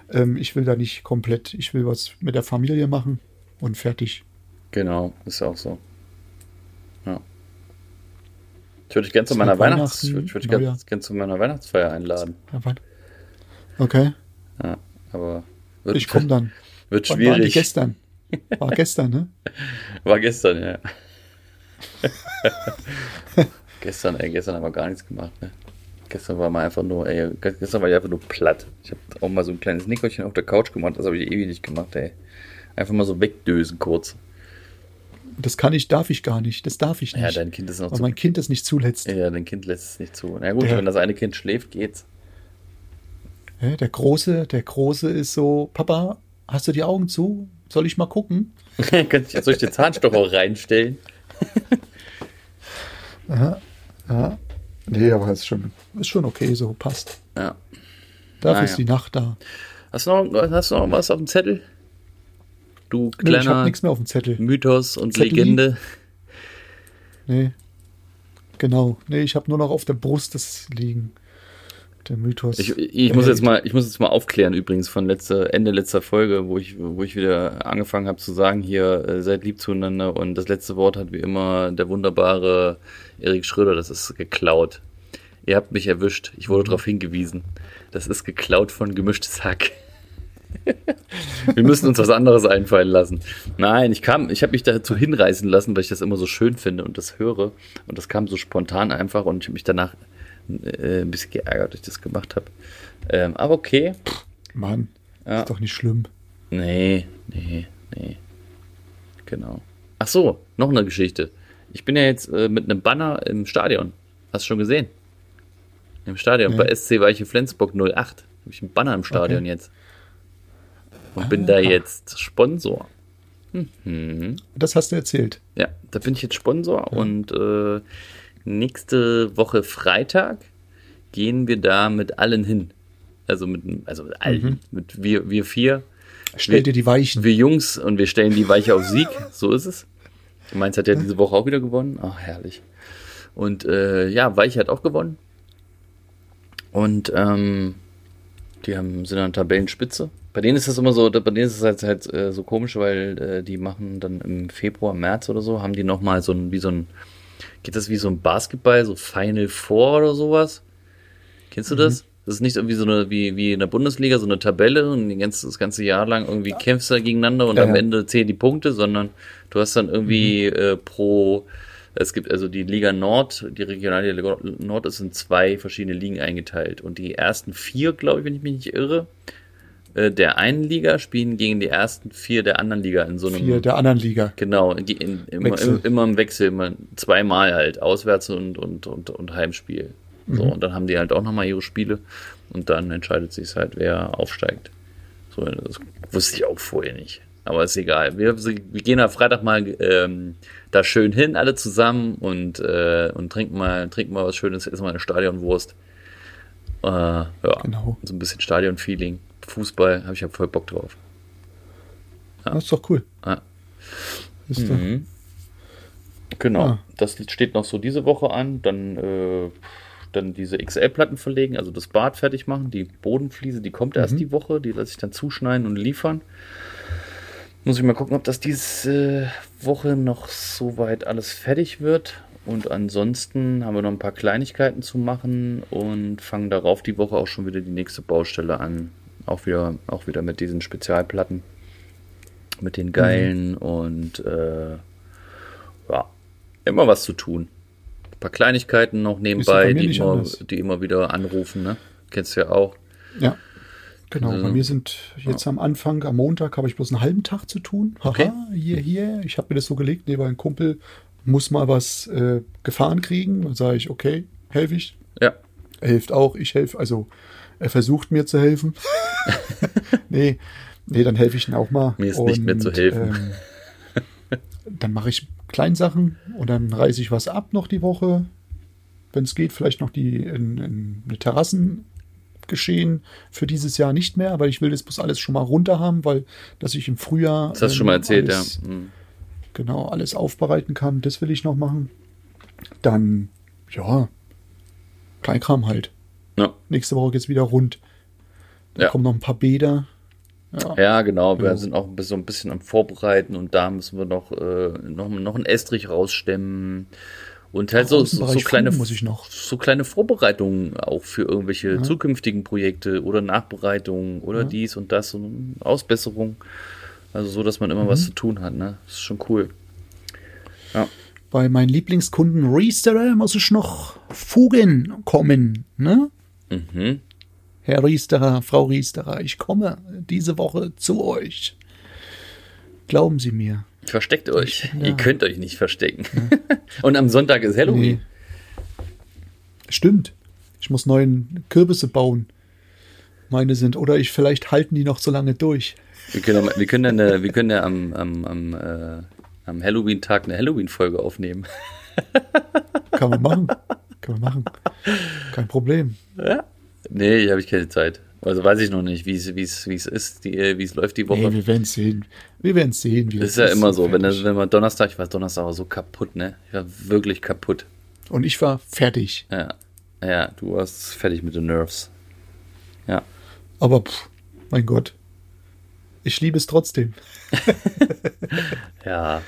Speaker 3: ähm, ich will da nicht komplett. Ich will was mit der Familie machen und fertig.
Speaker 2: Genau, ist auch so. Ja. Ich würde dich gerne zu meiner Weihnachts ich würde, ich würde gerne zu meiner Weihnachtsfeier einladen.
Speaker 3: Okay.
Speaker 2: Ja, aber
Speaker 3: wird, ich komme dann.
Speaker 2: Wird Wann schwierig. War
Speaker 3: gestern. War gestern, ne?
Speaker 2: War gestern, ja. gestern, ey, gestern haben wir gar nichts gemacht, ne? Gestern war mal einfach nur, ey, gestern war ich einfach nur platt. Ich habe auch mal so ein kleines Nickerchen auf der Couch gemacht, das habe ich ewig nicht gemacht, ey. Einfach mal so wegdösen kurz.
Speaker 3: Das kann ich, darf ich gar nicht. Das darf ich nicht.
Speaker 2: Ja, dein Kind ist noch
Speaker 3: zu. mein Kind das nicht zulässt.
Speaker 2: Ja, dein Kind lässt es nicht zu. Na gut, der, wenn das eine Kind schläft, geht's.
Speaker 3: Der Große, der Große ist so, Papa, hast du die Augen zu? Soll ich mal gucken?
Speaker 2: Soll ich den Zahnstocher reinstellen?
Speaker 3: ja, ja. Nee, aber ist schon, ist schon okay, so passt.
Speaker 2: Ja.
Speaker 3: Dafür ist die Nacht da.
Speaker 2: Hast du, noch, hast du noch was auf dem Zettel? Du kleiner nee, ich
Speaker 3: hab nichts mehr auf dem Zettel.
Speaker 2: Mythos und Zettel Legende.
Speaker 3: Nee. Genau. Nee, ich habe nur noch auf der Brust das liegen der Mythos.
Speaker 2: Ich, ich muss jetzt mal, ich muss jetzt mal aufklären übrigens von letzter, Ende letzter Folge, wo ich, wo ich wieder angefangen habe zu sagen, hier äh, seid lieb zueinander und das letzte Wort hat wie immer der wunderbare Erik Schröder, das ist geklaut. Ihr habt mich erwischt, ich wurde darauf hingewiesen. Das ist geklaut von gemischtes Hack. Wir müssen uns was anderes einfallen lassen. Nein, ich kam, ich habe mich dazu hinreißen lassen, weil ich das immer so schön finde und das höre. Und das kam so spontan einfach und ich habe mich danach äh, ein bisschen geärgert, dass ich das gemacht habe. Ähm, aber okay.
Speaker 3: Mann, ja. ist doch nicht schlimm.
Speaker 2: Nee, nee, nee. Genau. Ach so, noch eine Geschichte. Ich bin ja jetzt äh, mit einem Banner im Stadion. Hast du schon gesehen? Im Stadion, nee. bei SC Weiche Flensburg 08. Habe ich einen Banner im Stadion okay. jetzt. Und ah, bin da jetzt Sponsor.
Speaker 3: Mhm. Das hast du erzählt.
Speaker 2: Ja, da bin ich jetzt Sponsor ja. und äh, nächste Woche Freitag gehen wir da mit allen hin. Also mit, also mit allen, mhm. mit wir, wir vier.
Speaker 3: Stellt ihr die Weichen.
Speaker 2: Wir Jungs und wir stellen die Weiche auf Sieg, so ist es. Mainz hat ja diese Woche auch wieder gewonnen. Ach, herrlich. Und äh, ja, Weiche hat auch gewonnen. Und ähm, die haben, sind an Tabellenspitze. Bei denen ist es immer so, bei denen ist es halt, halt äh, so komisch, weil äh, die machen dann im Februar, März oder so, haben die nochmal so ein, wie so ein Geht das wie so ein Basketball, so Final Four oder sowas? Kennst du mhm. das? Das ist nicht irgendwie so eine, wie, wie in der Bundesliga, so eine Tabelle und die ganze, das ganze Jahr lang irgendwie kämpfst du gegeneinander und
Speaker 3: Ja,
Speaker 2: am
Speaker 3: ja.
Speaker 2: Ende zählen die Punkte, sondern du hast dann irgendwie äh, pro, es gibt also die Liga Nord, die Regionalliga Nord ist in zwei verschiedene Ligen eingeteilt und die ersten vier, glaube ich, wenn ich mich nicht irre, der einen Liga spielen gegen die ersten vier der anderen Liga in so einem
Speaker 3: Vier der anderen Liga.
Speaker 2: Genau, in, in, immer, im, immer im Wechsel, immer zweimal halt, auswärts und, und, und, und Heimspiel. So,
Speaker 3: Mhm.
Speaker 2: und dann haben die halt auch nochmal ihre Spiele und dann entscheidet sich halt, wer aufsteigt. So, das wusste ich auch vorher nicht. Aber ist egal. Wir, wir gehen am Freitag mal ähm, da schön hin, alle zusammen und, äh, und trinken mal, trinken mal was Schönes, essen mal eine Stadionwurst. Äh, ja,
Speaker 3: Genau.
Speaker 2: so ein bisschen Stadionfeeling. Fußball, habe ich ja voll Bock drauf.
Speaker 3: Das ist doch cool.
Speaker 2: Ah.
Speaker 3: Ist doch,
Speaker 2: Mhm. Genau,
Speaker 3: Ah.
Speaker 2: das steht noch so diese Woche an. Dann, äh, dann diese XL-Platten verlegen, also das Bad fertig machen. Die Bodenfliese, die kommt
Speaker 3: Mhm.
Speaker 2: erst die Woche. Die lasse ich dann zuschneiden und liefern. Muss ich mal gucken, ob das diese Woche noch soweit alles fertig wird. Und ansonsten haben wir noch ein paar Kleinigkeiten zu machen und fangen darauf die Woche auch schon wieder die nächste Baustelle an. Auch wieder, auch wieder mit diesen Spezialplatten. Mit den geilen und äh, ja, immer was zu tun. Ein paar Kleinigkeiten noch
Speaker 3: bei
Speaker 2: nebenbei, die immer,
Speaker 3: anders.
Speaker 2: die immer wieder anrufen, ne? Kennst du ja auch.
Speaker 3: Ja. Genau,
Speaker 2: Also-
Speaker 3: bei mir sind jetzt am Anfang, am Montag habe ich bloß einen halben Tag zu tun. Haha,
Speaker 2: Okay.
Speaker 3: hier, hier. Ich habe mir das so gelegt, nee, weil ein Kumpel muss mal was äh, gefahren kriegen. Dann sage ich, okay, helfe ich.
Speaker 2: Ja.
Speaker 3: Er hilft auch, ich helfe. Also er versucht mir zu helfen. nee, nee, dann helfe ich ihm auch mal.
Speaker 2: Mir ist nicht mehr zu helfen.
Speaker 3: Ähm, dann mache ich Kleinsachen und dann reiße ich was ab noch die Woche. Wenn es geht, vielleicht noch die in, in eine Terrassengeschehen für dieses Jahr nicht mehr, weil ich will das bloß alles schon mal runter haben, weil dass ich im Frühjahr
Speaker 2: Das hast du schon
Speaker 3: ähm,
Speaker 2: mal erzählt,
Speaker 3: alles,
Speaker 2: ja. Mhm.
Speaker 3: genau alles aufbereiten kann. Das will ich noch machen. Dann ja Kleinkram halt.
Speaker 2: Ja.
Speaker 3: Nächste Woche geht's wieder rund. Da
Speaker 2: Ja.
Speaker 3: kommen noch ein paar Bäder. Ja.
Speaker 2: Ja, genau. Wir
Speaker 3: Ja.
Speaker 2: sind auch so ein bisschen am Vorbereiten und da müssen wir noch, äh, noch, noch einen Estrich rausstemmen. Und halt so, so, so kleine,
Speaker 3: Fugen muss ich noch.
Speaker 2: so kleine Vorbereitungen auch für irgendwelche zukünftigen Projekte oder Nachbereitungen oder
Speaker 3: Ja.
Speaker 2: dies und das und Ausbesserung. Also so, dass man immer
Speaker 3: Mhm.
Speaker 2: was zu tun hat, ne? Das ist schon cool. Ja.
Speaker 3: Bei meinen Lieblingskunden Riesterer muss ich noch Fugen kommen, ne?
Speaker 2: Mhm.
Speaker 3: Herr Riesterer, Frau Riesterer, ich komme diese Woche zu euch. Glauben Sie mir.
Speaker 2: Versteckt euch.
Speaker 3: bin.
Speaker 2: Ihr könnt euch nicht verstecken. und am Sonntag ist Halloween.
Speaker 3: Nee. Stimmt. Ich muss neuen Kürbisse bauen. Meine sind, oder ich vielleicht halten die noch so lange durch.
Speaker 2: Wir können, wir können, dann, äh, wir können ja am, am, am, äh, am Halloween-Tag eine Halloween-Folge aufnehmen.
Speaker 3: Kann man machen. Kann man machen. Kein Problem.
Speaker 2: Nee, habe ich keine Zeit. Also weiß ich noch nicht, wie es wie es wie es ist, äh, wie es läuft die Woche.
Speaker 3: Nee, wir werden sehen. Wir werden sehen, wie
Speaker 2: das ist ja immer so, wenn,
Speaker 3: fertig.
Speaker 2: das, wenn man Donnerstag, ich war Donnerstag war so kaputt, ne? Ich war wirklich kaputt.
Speaker 3: Und ich war fertig.
Speaker 2: Ja, ja, du warst fertig mit den Nerves. Ja,
Speaker 3: Aber pff, mein Gott. Ich liebe es trotzdem.
Speaker 2: ja.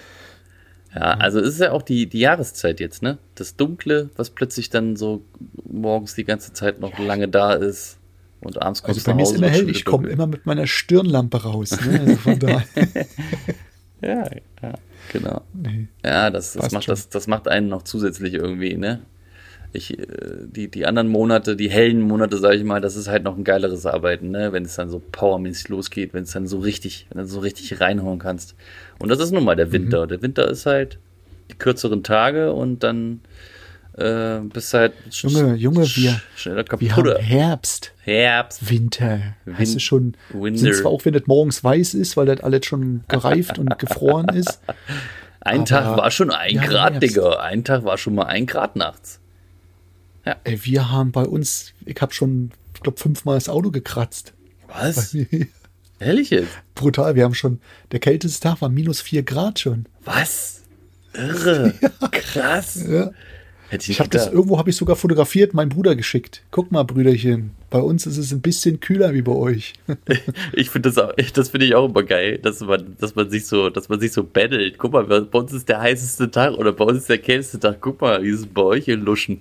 Speaker 2: Ja, also es ist ja auch die, die Jahreszeit jetzt, ne? Das Dunkle, was plötzlich dann so morgens die ganze Zeit noch lange da ist und abends kommst
Speaker 3: Also bei mir ist immer hell. Ich komme immer mit meiner Stirnlampe raus. Ne? Also von daher.
Speaker 2: Ja, ja, genau.
Speaker 3: nee.
Speaker 2: Ja, das, das, macht,
Speaker 3: schon.
Speaker 2: das, das macht einen noch zusätzlich irgendwie, ne? Ich, äh, die, die anderen Monate, die hellen Monate, sage ich mal, das ist halt noch ein geileres Arbeiten, ne? Wenn es dann so powermäßig losgeht, wenn es dann so richtig, wenn du so richtig reinhauen kannst. Und das ist nun mal der
Speaker 3: Mhm.
Speaker 2: Winter. Der Winter ist halt die kürzeren Tage und dann äh, bist du halt
Speaker 3: Junge, Junge, wir-
Speaker 2: schneller
Speaker 3: Wir haben
Speaker 2: kaputt.
Speaker 3: Herbst,
Speaker 2: Herbst.
Speaker 3: Winter. Hast du
Speaker 2: Win-
Speaker 3: schon,
Speaker 2: Winter.
Speaker 3: sind zwar auch, wenn das morgens weiß ist, weil das alles schon gereift und gefroren ist.
Speaker 2: Ein Tag war schon ein
Speaker 3: haben
Speaker 2: Grad. Digga. Ein Tag war schon mal ein Grad nachts.
Speaker 3: Ey, wir haben bei uns, ich habe schon, ich glaube, fünfmal das Auto gekratzt.
Speaker 2: Was? Ehrlich jetzt?
Speaker 3: Brutal, wir haben schon, der kälteste Tag war minus vier Grad schon.
Speaker 2: Was? Irre. Krass.
Speaker 3: Ja.
Speaker 2: Hätte ich,
Speaker 3: Ich habe das irgendwo habe ich sogar fotografiert, meinem Bruder geschickt. Guck mal, Brüderchen, bei uns ist es ein bisschen kühler wie bei euch.
Speaker 2: Ich finde das auch, das finde ich auch immer geil, dass man, dass man sich so, dass man sich so battelt. Guck mal, bei uns ist der heißeste Tag oder bei uns ist der kälteste Tag. Guck mal, wie ist es bei euch in Luschen?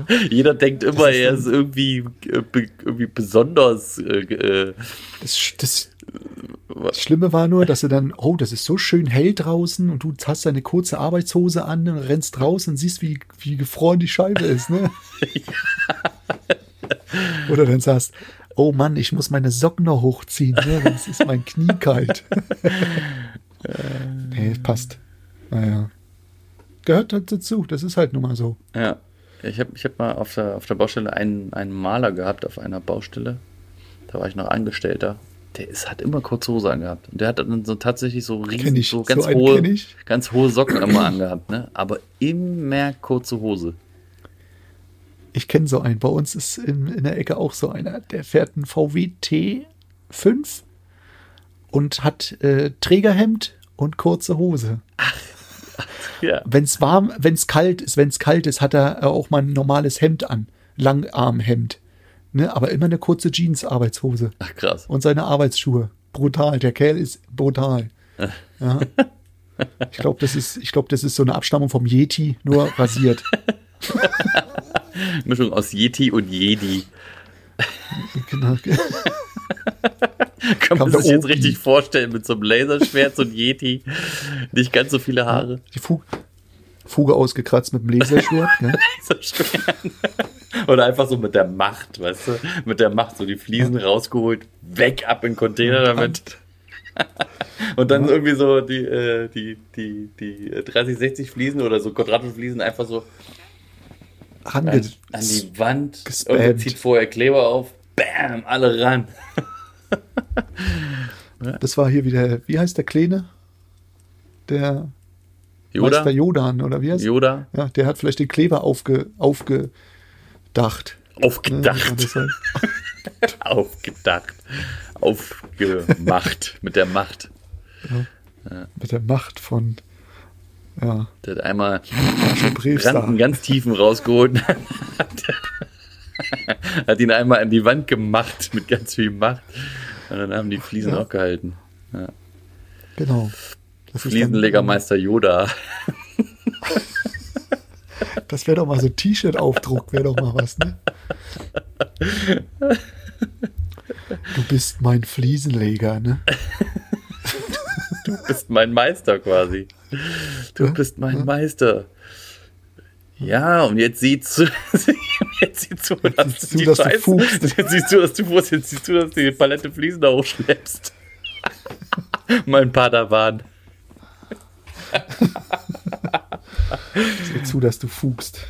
Speaker 2: Jeder denkt immer, er ist irgendwie, äh, irgendwie besonders. Äh,
Speaker 3: das, das, das Schlimme war nur, dass er dann, oh, das ist so schön hell draußen und du hast deine kurze Arbeitshose an und rennst raus und siehst, wie, wie gefroren die Scheibe ist, ne? Oder dann sagst, oh Mann, ich muss meine Socken noch hochziehen, ne? sonst ist mein Knie kalt. nee, passt. Naja. Gehört halt dazu, das ist halt nun mal so.
Speaker 2: Ja. Ich habe ich hab mal auf der, auf der Baustelle einen, einen Maler gehabt, auf einer Baustelle. Da war ich noch Angestellter. Der ist, hat immer kurze Hose angehabt. Und der hat dann so tatsächlich so riesen, ich, so ganz, so hohe, ganz hohe Socken immer angehabt, ne? Aber immer kurze Hose.
Speaker 3: Ich kenne so einen. Bei uns ist in, in der Ecke auch so einer. Der fährt einen VW T5 und hat äh, Trägerhemd und kurze Hose. Ach, ja. Wenn es warm, wenn es kalt ist, wenn es kalt ist, hat er auch mal ein normales Hemd an. Langarmhemd. Ne, aber immer eine kurze Jeans-Arbeitshose.
Speaker 2: Ach krass.
Speaker 3: Und seine Arbeitsschuhe. Brutal. Der Kerl ist brutal. Ja. Ich glaube, das ist, ich glaube, das ist so eine Abstammung vom Yeti, nur rasiert.
Speaker 2: Mischung aus Yeti und Jedi. Genau. Kann man sich jetzt richtig vorstellen mit so einem Laserschwert, so ein Yeti. Nicht ganz so viele Haare.
Speaker 3: Die Fuge, Fuge ausgekratzt mit dem Laserschwert. ne? Laserschwert.
Speaker 2: Oder einfach so mit der Macht, weißt du? Mit der Macht so die Fliesen ja. rausgeholt, weg ab in den Container damit. Und dann ja. irgendwie so die, äh, die, die, die 30, 60 Fliesen oder so Quadratfliesen einfach so an, an, die Wand. Zieht vorher Kleber auf. Bam, alle ran.
Speaker 3: das war hier wieder, wie heißt der Kleine? Der Yoda? Meister Jodan, oder wie heißt
Speaker 2: Yoda.
Speaker 3: Ja, der hat vielleicht den Kleber aufge, aufgedacht.
Speaker 2: Aufgedacht. Ne, Aufgedacht. Aufgemacht. mit der Macht.
Speaker 3: Ja. Ja. Mit der Macht von ja.
Speaker 2: Der hat einmal einen ganz tiefen rausgeholt. hat ihn einmal an die Wand gemacht mit ganz viel Macht. Und dann haben die Fliesen ja. auch gehalten. Ja.
Speaker 3: Genau.
Speaker 2: Fliesenlegermeister Yoda.
Speaker 3: Das wäre doch mal so ein T-Shirt-Aufdruck, wäre doch mal was, ne? Du bist mein Fliesenleger, ne?
Speaker 2: Du bist mein Meister quasi. Du ja? bist mein ja? Meister. Ja, und jetzt sieh zu, jetzt sieh zu, dass, jetzt siehst du, dass Scheiße, du fuchst. Jetzt siehst du, dass du jetzt siehst du, dass du die Palette Fliesen da hochschleppst. mein Padawan.
Speaker 3: Sieh zu, dass du fugst.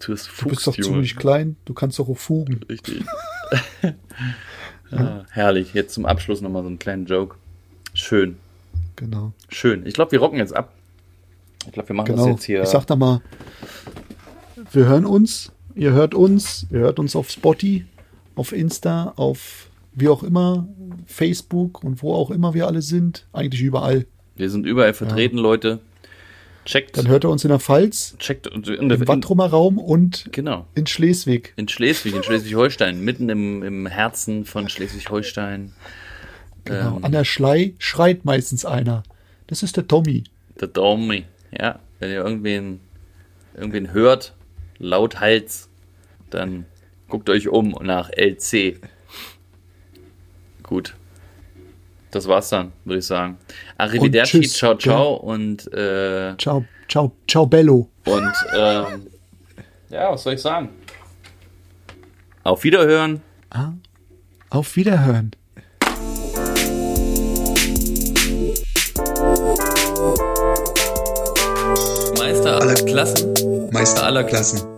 Speaker 2: Du, bist,
Speaker 3: fuchst, du bist doch Junge. ziemlich klein, du kannst doch auch fugen.
Speaker 2: Richtig. ah, herrlich. Jetzt zum Abschluss nochmal so einen kleinen Joke. Schön.
Speaker 3: Genau.
Speaker 2: Schön. Ich glaube, wir rocken jetzt ab. Ich glaube, wir machen genau. das jetzt hier.
Speaker 3: Ich sag da mal, wir hören uns, ihr hört uns, ihr hört uns auf Spotty, auf Insta, auf wie auch immer, Facebook und wo auch immer wir alle sind. Eigentlich überall.
Speaker 2: Wir sind überall vertreten, ja. Leute.
Speaker 3: Checkt. Dann hört er uns in der Pfalz,
Speaker 2: checkt in,
Speaker 3: in, im Wattrumer Raum und
Speaker 2: genau.
Speaker 3: in Schleswig.
Speaker 2: In Schleswig, in Schleswig-Holstein, mitten im, im Herzen von Schleswig-Holstein.
Speaker 3: Genau. Ähm, An der Schlei schreit meistens einer. Das ist der Tommy.
Speaker 2: Der Tommy, ja. Wenn ihr irgendwen, irgendwen hört, lauthals, dann guckt euch um nach LC. Gut. Das war's dann, würde ich sagen. Arrivederci, tschüss, ciao, ciao ja. und äh,
Speaker 3: ciao, ciao, ciao, bello.
Speaker 2: Und ähm, ja, was soll ich sagen? Auf Wiederhören.
Speaker 3: Ah, auf Wiederhören.
Speaker 2: Klassen.
Speaker 3: Meister aller Klassen.